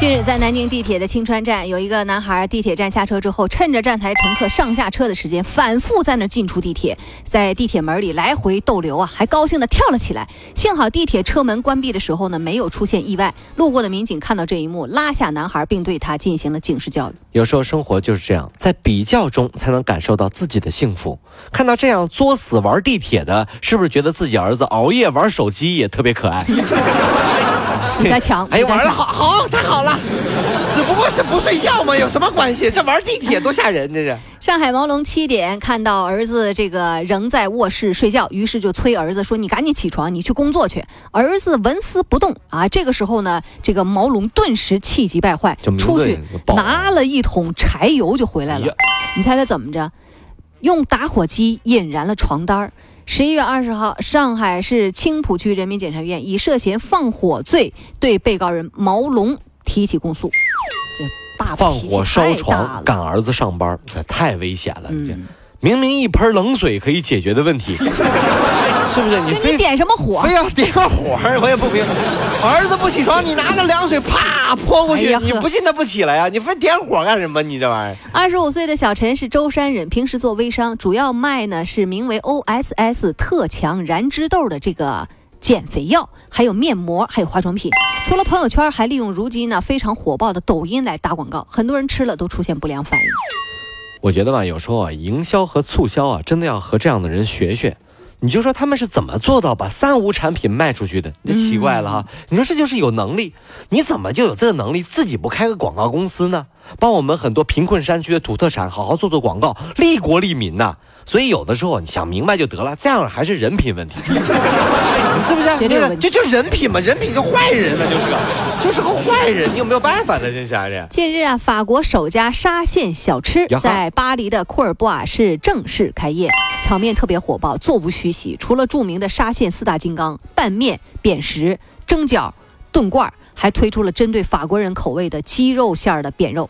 近日，在南京地铁的青川站，有一个男孩，地铁站下车之后，趁着站台乘客上下车的时间，反复在那进出地铁，在地铁门里来回逗留啊，还高兴地跳了起来。幸好地铁车门关闭的时候呢，没有出现意外。路过的民警看到这一幕，拉下男孩，并对他进行了警示教育。有时候生活就是这样，在比较中才能感受到自己的幸福。看到这样作死玩地铁的，是不是觉得自己儿子熬夜玩手机也特别可爱？你在抢？哎呀，玩的好好，太好了！只不过是不睡觉嘛，有什么关系？这玩地铁多吓人，这是。上海毛龙七点看到儿子这个仍在卧室睡觉，于是就催儿子说：“你赶紧起床，你去工作去。”儿子纹丝不动啊。这个时候呢，这个毛龙顿时气急败坏，出去拿了一桶柴油就回来了。你猜他怎么着？用打火机引燃了床单儿。十一月二十号，上海市青浦区人民检察院以涉嫌放火罪对被告人毛龙提起公诉。这爸放火烧床赶儿子上班，这太危险了！这明明一盆冷水可以解决的问题。是不是你非点什么火？非要点个火，我也不明白。儿子不起床，你拿个凉水啪泼过去，你不信他不起来呀？你非点火干什么？你这玩意儿。二十五岁的小陈是舟山人，平时做微商，主要卖呢是名为 OSS 特强燃脂豆的这个减肥药，还有面膜，还有化妆品。除了朋友圈，还利用如今呢非常火爆的抖音来打广告，很多人吃了都出现不良反应。我觉得吧，有时候啊，营销和促销啊，真的要和这样的人学学。你就说他们是怎么做到把三无产品卖出去的？那奇怪了哈！你说这就是有能力，你怎么就有这个能力自己不开个广告公司呢？帮我们很多贫困山区的土特产好好做做广告，利国利民呐！所以有的时候你想明白就得了，这样还是人品问题，是不是？这个就就人品嘛，人品就坏人那就是个，就是个坏人，你有没有办法呢？这是这。近日啊，法国首家沙县小吃在巴黎的库尔布瓦市正式开业，场面特别火爆，座无虚席。除了著名的沙县四大金刚——拌面、扁食、蒸饺、炖罐，还推出了针对法国人口味的鸡肉馅儿的扁肉。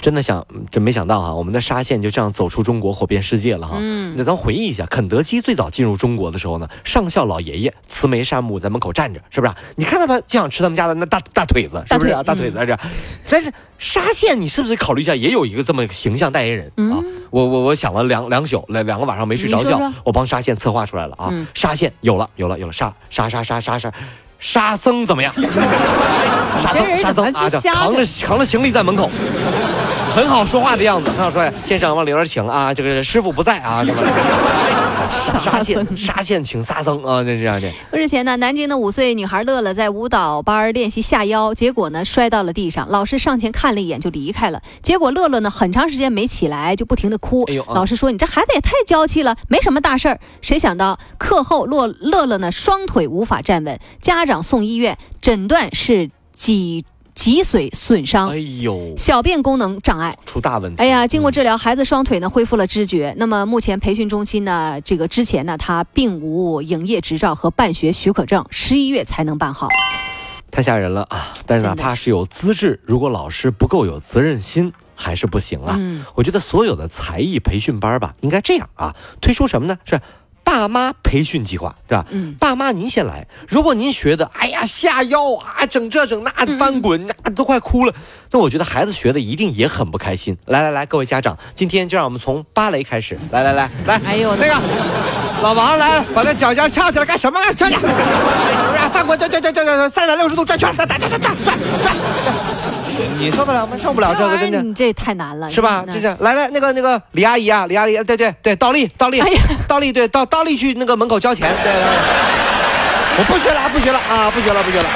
真的想，真没想到哈，我们的沙县就这样走出中国，火遍世界了哈。嗯，那咱回忆一下，肯德基最早进入中国的时候呢，上校老爷爷慈眉善目，在门口站着，是不是？你看到他就想吃他们家的那大大腿子，是不是？大腿子在这。但是沙县，你是不是考虑一下，也有一个这么形象代言人啊？我我我想了两两宿，两两个晚上没睡着觉，我帮沙县策划出来了啊。沙县有了，有了，有了，沙沙沙沙沙沙。沙僧怎么样？沙僧，沙僧啊，扛着扛着行李在门口，很好说话的样子，很好说呀。先生往里边请啊，这个师傅不在啊。沙县，沙县请沙僧啊，这这样的。日前呢，南京的五岁女孩乐乐在舞蹈班练习下腰，结果呢摔到了地上，老师上前看了一眼就离开了。结果乐乐呢很长时间没起来，就不停的哭。老师说：“你这孩子也太娇气了，没什么大事儿。”谁想到课后乐乐乐呢双腿无法站稳，家长送医院，诊断是脊。脊髓损伤，哎呦，小便功能障碍出大问题。哎呀，经过治疗，孩子双腿呢恢复了知觉。那么目前培训中心呢，这个之前呢，他并无营业执照和办学许可证，十一月才能办好。太吓人了啊！但是哪怕是有资质，如果老师不够有责任心，还是不行啊。我觉得所有的才艺培训班吧，应该这样啊，推出什么呢？是。爸妈培训计划是吧？嗯，爸妈您先来。如果您学的，哎呀下腰啊，整这整那翻滚，那都快哭了。那我觉得孩子学的一定也很不开心。来来来，各位家长，今天就让我们从芭蕾开始。来来来来，哎呦那个老王来，把那脚尖翘起来干什么？翘起来，翻滚，对对对对对，三百六十度转圈，转转转转转转。你受得了吗？受不了这个，真的，你这太难了，是吧？就这样，来来，那个那个李阿姨啊，李阿姨，对对对，倒立倒立，倒立，对倒倒立去那个门口交钱，对对。我不学了，不学了啊，不学了，不学了。